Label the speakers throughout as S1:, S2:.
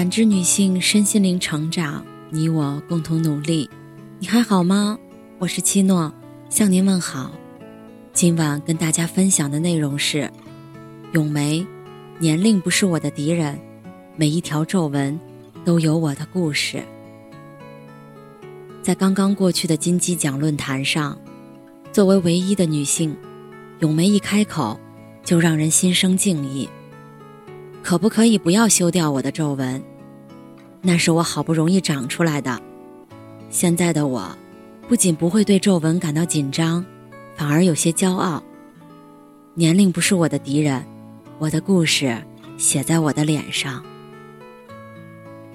S1: 感知女性身心灵成长，你我共同努力。你还好吗？我是七诺，向您问好。今晚跟大家分享的内容是：咏梅，年龄不是我的敌人，每一条皱纹都有我的故事。在刚刚过去的金鸡奖论坛上，作为唯一的女性，咏梅一开口就让人心生敬意。可不可以不要修掉我的皱纹？那是我好不容易长出来的。现在的我，不仅不会对皱纹感到紧张，反而有些骄傲。年龄不是我的敌人，我的故事写在我的脸上。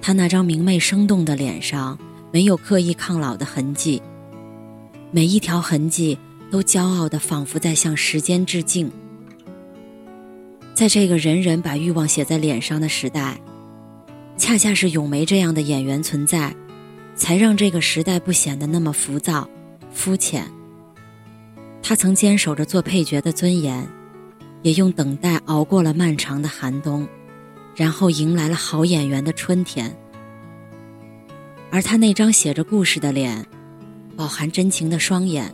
S1: 他那张明媚生动的脸上，没有刻意抗老的痕迹，每一条痕迹都骄傲的，仿佛在向时间致敬。在这个人人把欲望写在脸上的时代。恰恰是咏梅这样的演员存在，才让这个时代不显得那么浮躁、肤浅。她曾坚守着做配角的尊严，也用等待熬过了漫长的寒冬，然后迎来了好演员的春天。而她那张写着故事的脸，饱含真情的双眼，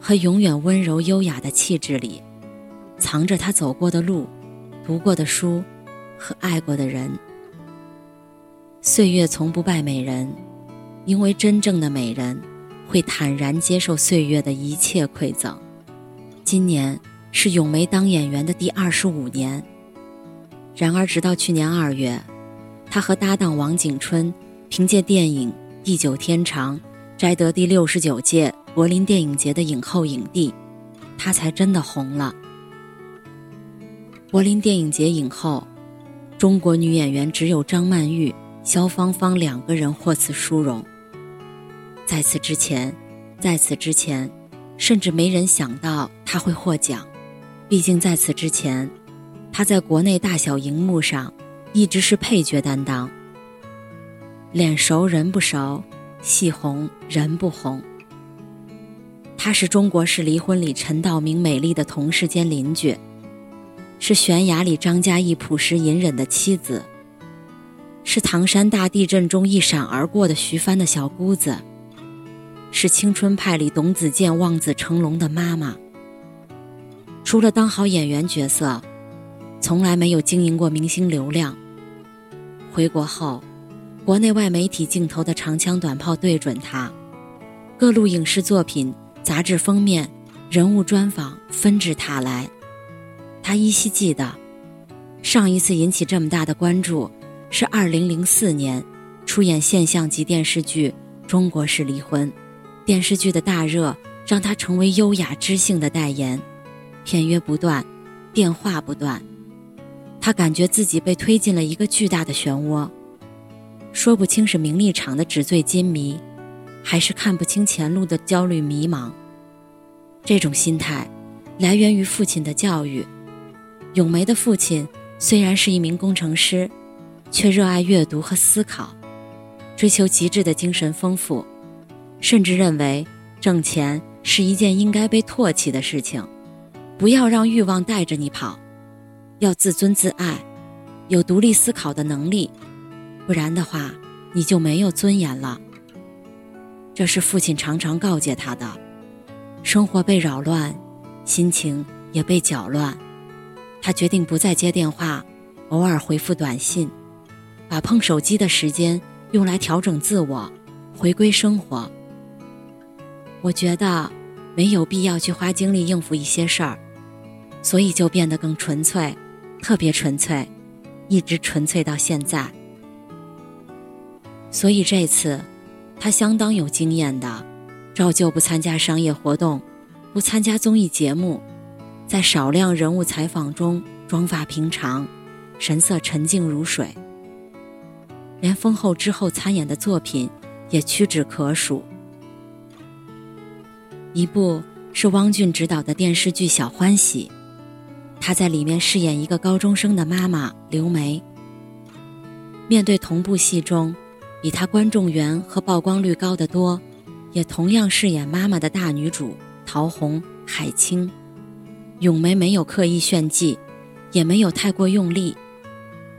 S1: 和永远温柔优雅的气质里，藏着她走过的路、读过的书和爱过的人。岁月从不败美人，因为真正的美人会坦然接受岁月的一切馈赠。今年是咏梅当演员的第二十五年，然而直到去年二月，她和搭档王景春凭借电影《地久天长》摘得第六十九届柏林电影节的影后影帝，她才真的红了。柏林电影节影后，中国女演员只有张曼玉。肖芳芳两个人获此殊荣。在此之前，在此之前，甚至没人想到他会获奖。毕竟在此之前，他在国内大小荧幕上一直是配角担当。脸熟人不熟，戏红人不红。她是中国式离婚里陈道明美丽的同事兼邻居，是悬崖里张嘉译朴实隐忍的妻子。是唐山大地震中一闪而过的徐帆的小姑子，是青春派里董子健望子成龙的妈妈。除了当好演员角色，从来没有经营过明星流量。回国后，国内外媒体镜头的长枪短炮对准她，各路影视作品、杂志封面、人物专访纷至沓来。她依稀记得，上一次引起这么大的关注。是二零零四年，出演现象级电视剧《中国式离婚》，电视剧的大热让他成为优雅知性的代言，片约不断，电话不断，他感觉自己被推进了一个巨大的漩涡，说不清是名利场的纸醉金迷，还是看不清前路的焦虑迷茫。这种心态，来源于父亲的教育。咏梅的父亲虽然是一名工程师。却热爱阅读和思考，追求极致的精神丰富，甚至认为挣钱是一件应该被唾弃的事情。不要让欲望带着你跑，要自尊自爱，有独立思考的能力，不然的话你就没有尊严了。这是父亲常常告诫他的。生活被扰乱，心情也被搅乱，他决定不再接电话，偶尔回复短信。把碰手机的时间用来调整自我，回归生活。我觉得没有必要去花精力应付一些事儿，所以就变得更纯粹，特别纯粹，一直纯粹到现在。所以这次，他相当有经验的，照旧不参加商业活动，不参加综艺节目，在少量人物采访中妆发平常，神色沉静如水。连封后之后参演的作品也屈指可数，一部是汪俊执导的电视剧《小欢喜》，他在里面饰演一个高中生的妈妈刘梅。面对同部戏中比他观众缘和曝光率高得多，也同样饰演妈妈的大女主陶虹、海清，咏梅没有刻意炫技，也没有太过用力。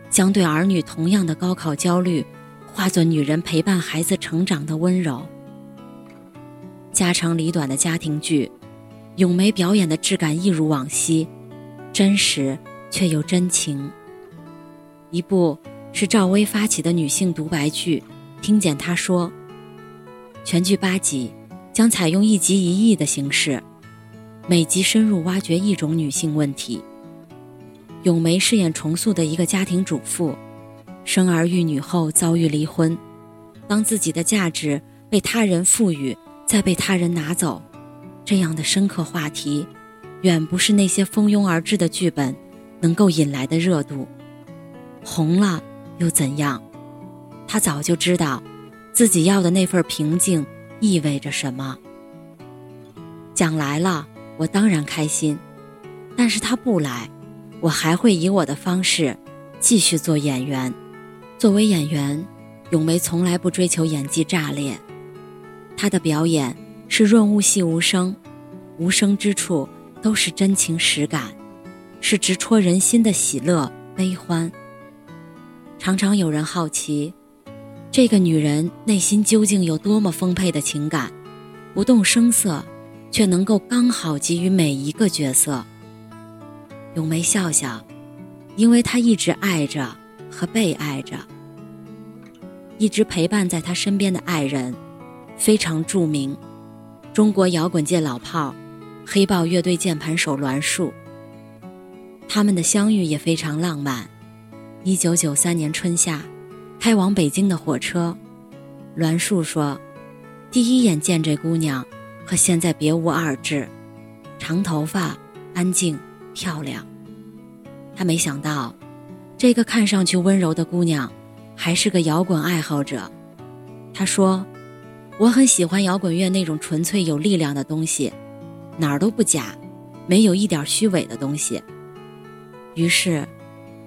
S1: 将对儿女同样的高考焦虑，化作女人陪伴孩子成长的温柔。家长里短的家庭剧，咏梅表演的质感一如往昔，真实却又真情。一部是赵薇发起的女性独白剧，听见她说。全剧八集，将采用一集一役的形式，每集深入挖掘一种女性问题。咏梅饰演重塑的一个家庭主妇，生儿育女后遭遇离婚，当自己的价值被他人赋予，再被他人拿走，这样的深刻话题，远不是那些蜂拥而至的剧本能够引来的热度。红了又怎样？他早就知道。自己要的那份平静意味着什么？讲来了，我当然开心；但是他不来，我还会以我的方式继续做演员。作为演员，咏梅从来不追求演技炸裂，她的表演是润物细无声，无声之处都是真情实感，是直戳人心的喜乐悲欢。常常有人好奇。这个女人内心究竟有多么丰沛的情感，不动声色，却能够刚好给予每一个角色。咏梅笑笑，因为她一直爱着和被爱着，一直陪伴在她身边的爱人，非常著名，中国摇滚界老炮，黑豹乐队键盘手栾树。他们的相遇也非常浪漫，一九九三年春夏。开往北京的火车，栾树说：“第一眼见这姑娘，和现在别无二致，长头发，安静，漂亮。他没想到，这个看上去温柔的姑娘，还是个摇滚爱好者。他说：‘我很喜欢摇滚乐那种纯粹有力量的东西，哪儿都不假，没有一点虚伪的东西。’于是。”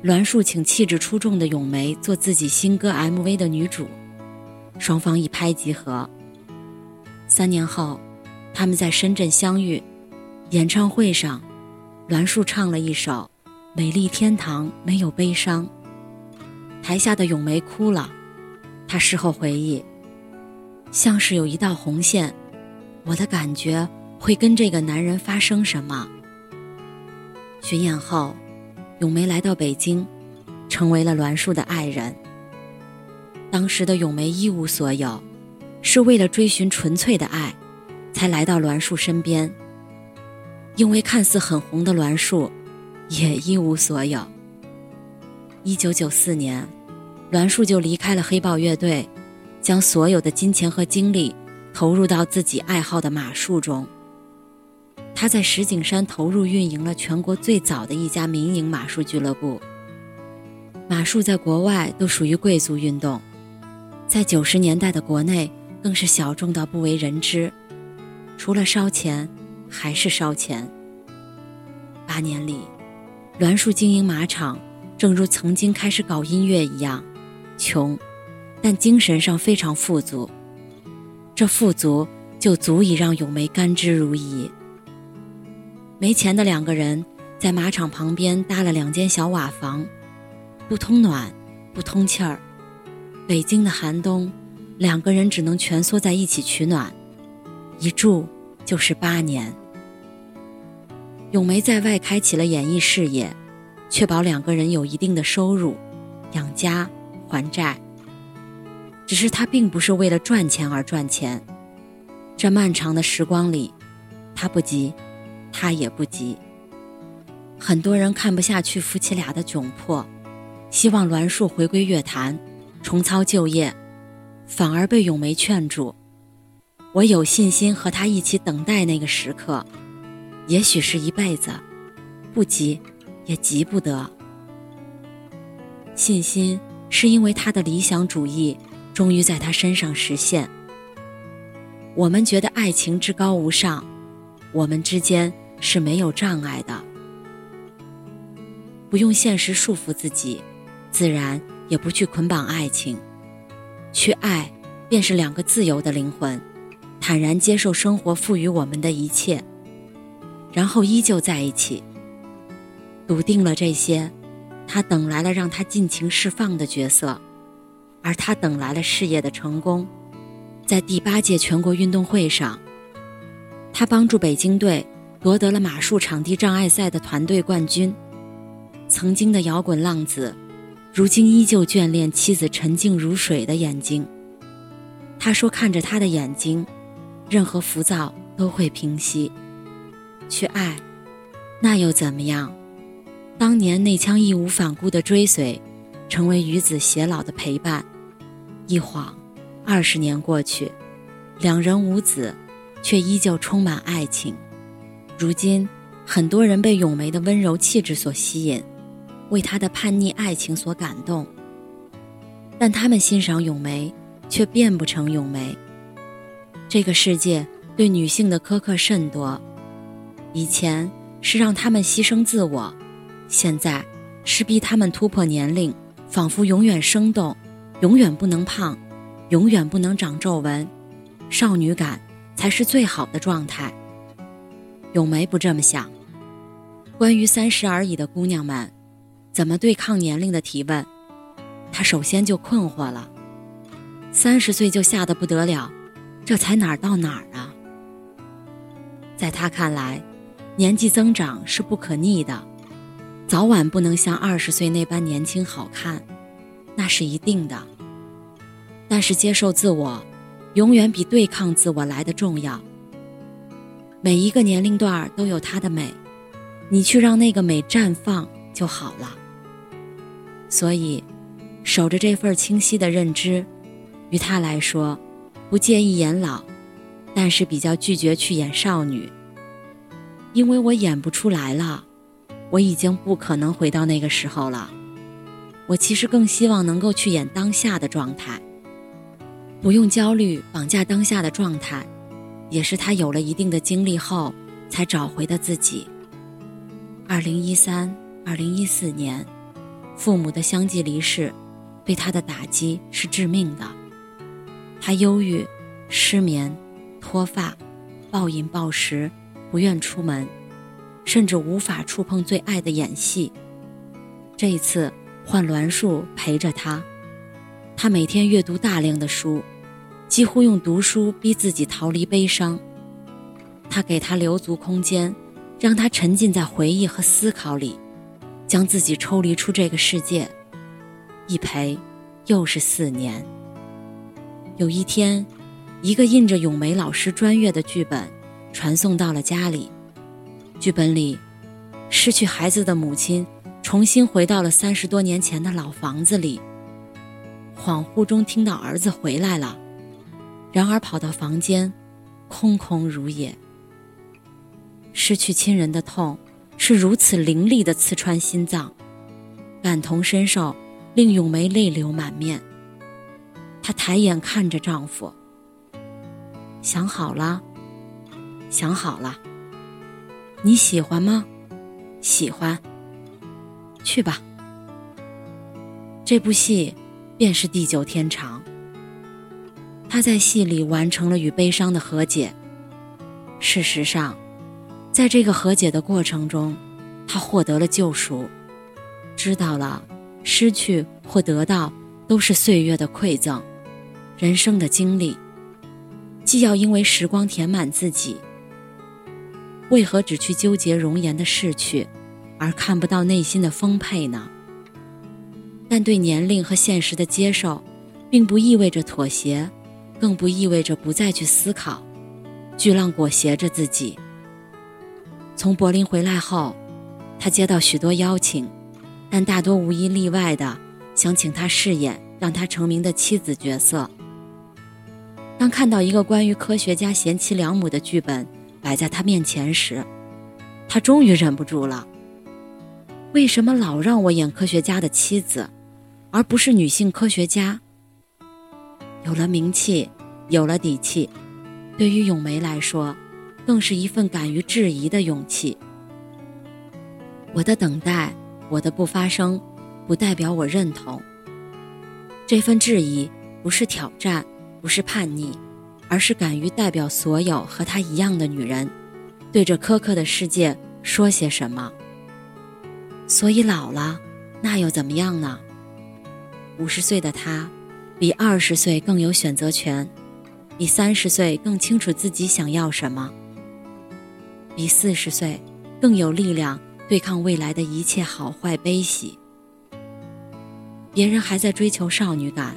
S1: 栾树请气质出众的咏梅做自己新歌 MV 的女主，双方一拍即合。三年后，他们在深圳相遇，演唱会上，栾树唱了一首《美丽天堂没有悲伤》，台下的咏梅哭了。她事后回忆，像是有一道红线，我的感觉会跟这个男人发生什么。巡演后。咏梅来到北京，成为了栾树的爱人。当时的咏梅一无所有，是为了追寻纯粹的爱，才来到栾树身边。因为看似很红的栾树，也一无所有。一九九四年，栾树就离开了黑豹乐队，将所有的金钱和精力投入到自己爱好的马术中。他在石景山投入运营了全国最早的一家民营马术俱乐部。马术在国外都属于贵族运动，在九十年代的国内更是小众到不为人知，除了烧钱，还是烧钱。八年里，栾树经营马场，正如曾经开始搞音乐一样，穷，但精神上非常富足。这富足就足以让咏梅甘之如饴。没钱的两个人在马场旁边搭了两间小瓦房，不通暖，不通气儿。北京的寒冬，两个人只能蜷缩在一起取暖，一住就是八年。咏梅在外开启了演艺事业，确保两个人有一定的收入，养家还债。只是他并不是为了赚钱而赚钱，这漫长的时光里，他不急。他也不急。很多人看不下去夫妻俩的窘迫，希望栾树回归乐坛，重操旧业，反而被咏梅劝住。我有信心和他一起等待那个时刻，也许是一辈子，不急，也急不得。信心是因为他的理想主义终于在他身上实现。我们觉得爱情至高无上。我们之间是没有障碍的，不用现实束缚自己，自然也不去捆绑爱情，去爱，便是两个自由的灵魂，坦然接受生活赋予我们的一切，然后依旧在一起。笃定了这些，他等来了让他尽情释放的角色，而他等来了事业的成功。在第八届全国运动会上，他帮助北京队夺得了马术场地障碍赛的团队冠军。曾经的摇滚浪子，如今依旧眷恋妻子沉静如水的眼睛。他说：“看着他的眼睛，任何浮躁都会平息。去爱，那又怎么样？当年那腔义无反顾的追随，成为与子偕老的陪伴。一晃。”二十年过去，两人无子，却依旧充满爱情。如今，很多人被咏梅的温柔气质所吸引，为她的叛逆爱情所感动。但他们欣赏咏梅，却变不成咏梅。这个世界对女性的苛刻甚多，以前是让他们牺牲自我，现在是逼他们突破年龄，仿佛永远生动，永远不能胖。永远不能长皱纹，少女感才是最好的状态。咏梅不这么想。关于三十而已的姑娘们，怎么对抗年龄的提问，她首先就困惑了。三十岁就吓得不得了，这才哪儿到哪儿啊？在她看来，年纪增长是不可逆的，早晚不能像二十岁那般年轻好看，那是一定的。但是接受自我，永远比对抗自我来的重要。每一个年龄段都有它的美，你去让那个美绽放就好了。所以，守着这份清晰的认知，于他来说，不介意演老，但是比较拒绝去演少女，因为我演不出来了，我已经不可能回到那个时候了。我其实更希望能够去演当下的状态。不用焦虑绑架当下的状态，也是他有了一定的经历后才找回的自己。二零一三、二零一四年，父母的相继离世，对他的打击是致命的。他忧郁、失眠、脱发、暴饮暴食，不愿出门，甚至无法触碰最爱的演戏。这一次换栾树陪着他。他每天阅读大量的书，几乎用读书逼自己逃离悲伤。他给他留足空间，让他沉浸在回忆和思考里，将自己抽离出这个世界。一陪，又是四年。有一天，一个印着咏梅老师专阅的剧本传送到了家里。剧本里，失去孩子的母亲重新回到了三十多年前的老房子里。恍惚中听到儿子回来了，然而跑到房间，空空如也。失去亲人的痛是如此凌厉的刺穿心脏，感同身受令咏梅泪流满面。她抬眼看着丈夫，想好了，想好了。你喜欢吗？喜欢。去吧。这部戏。便是地久天长。他在戏里完成了与悲伤的和解。事实上，在这个和解的过程中，他获得了救赎，知道了失去或得到都是岁月的馈赠，人生的经历，既要因为时光填满自己，为何只去纠结容颜的逝去，而看不到内心的丰沛呢？但对年龄和现实的接受，并不意味着妥协，更不意味着不再去思考。巨浪裹挟着自己。从柏林回来后，他接到许多邀请，但大多无一例外的想请他饰演让他成名的妻子角色。当看到一个关于科学家贤妻良母的剧本摆在他面前时，他终于忍不住了。为什么老让我演科学家的妻子？而不是女性科学家，有了名气，有了底气，对于咏梅来说，更是一份敢于质疑的勇气。我的等待，我的不发声，不代表我认同。这份质疑不是挑战，不是叛逆，而是敢于代表所有和她一样的女人，对着苛刻的世界说些什么。所以老了。那又怎么样呢？五十岁的她，比二十岁更有选择权，比三十岁更清楚自己想要什么，比四十岁更有力量对抗未来的一切好坏悲喜。别人还在追求少女感，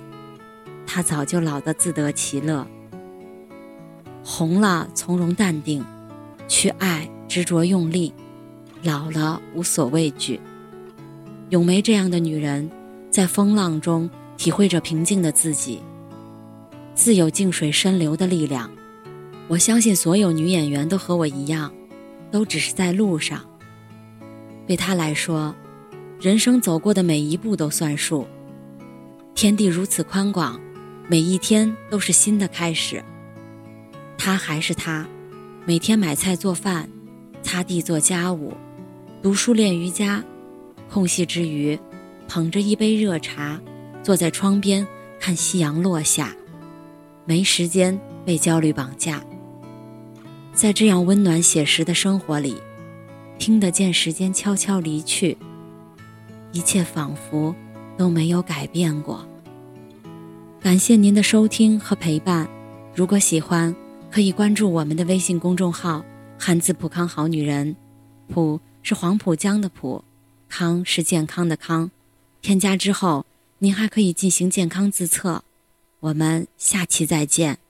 S1: 他早就老得自得其乐。红了从容淡定，去爱执着用力，老了无所畏惧。咏梅这样的女人。在风浪中体会着平静的自己，自有静水深流的力量。我相信所有女演员都和我一样，都只是在路上。对她来说，人生走过的每一步都算数。天地如此宽广，每一天都是新的开始。他还是他，每天买菜做饭，擦地做家务，读书练瑜伽，空隙之余。捧着一杯热茶，坐在窗边看夕阳落下，没时间被焦虑绑架。在这样温暖写实的生活里，听得见时间悄悄离去，一切仿佛都没有改变过。感谢您的收听和陪伴，如果喜欢，可以关注我们的微信公众号“汉字普康好女人”，普是黄浦江的浦，康是健康的康。添加之后，您还可以进行健康自测。我们下期再见。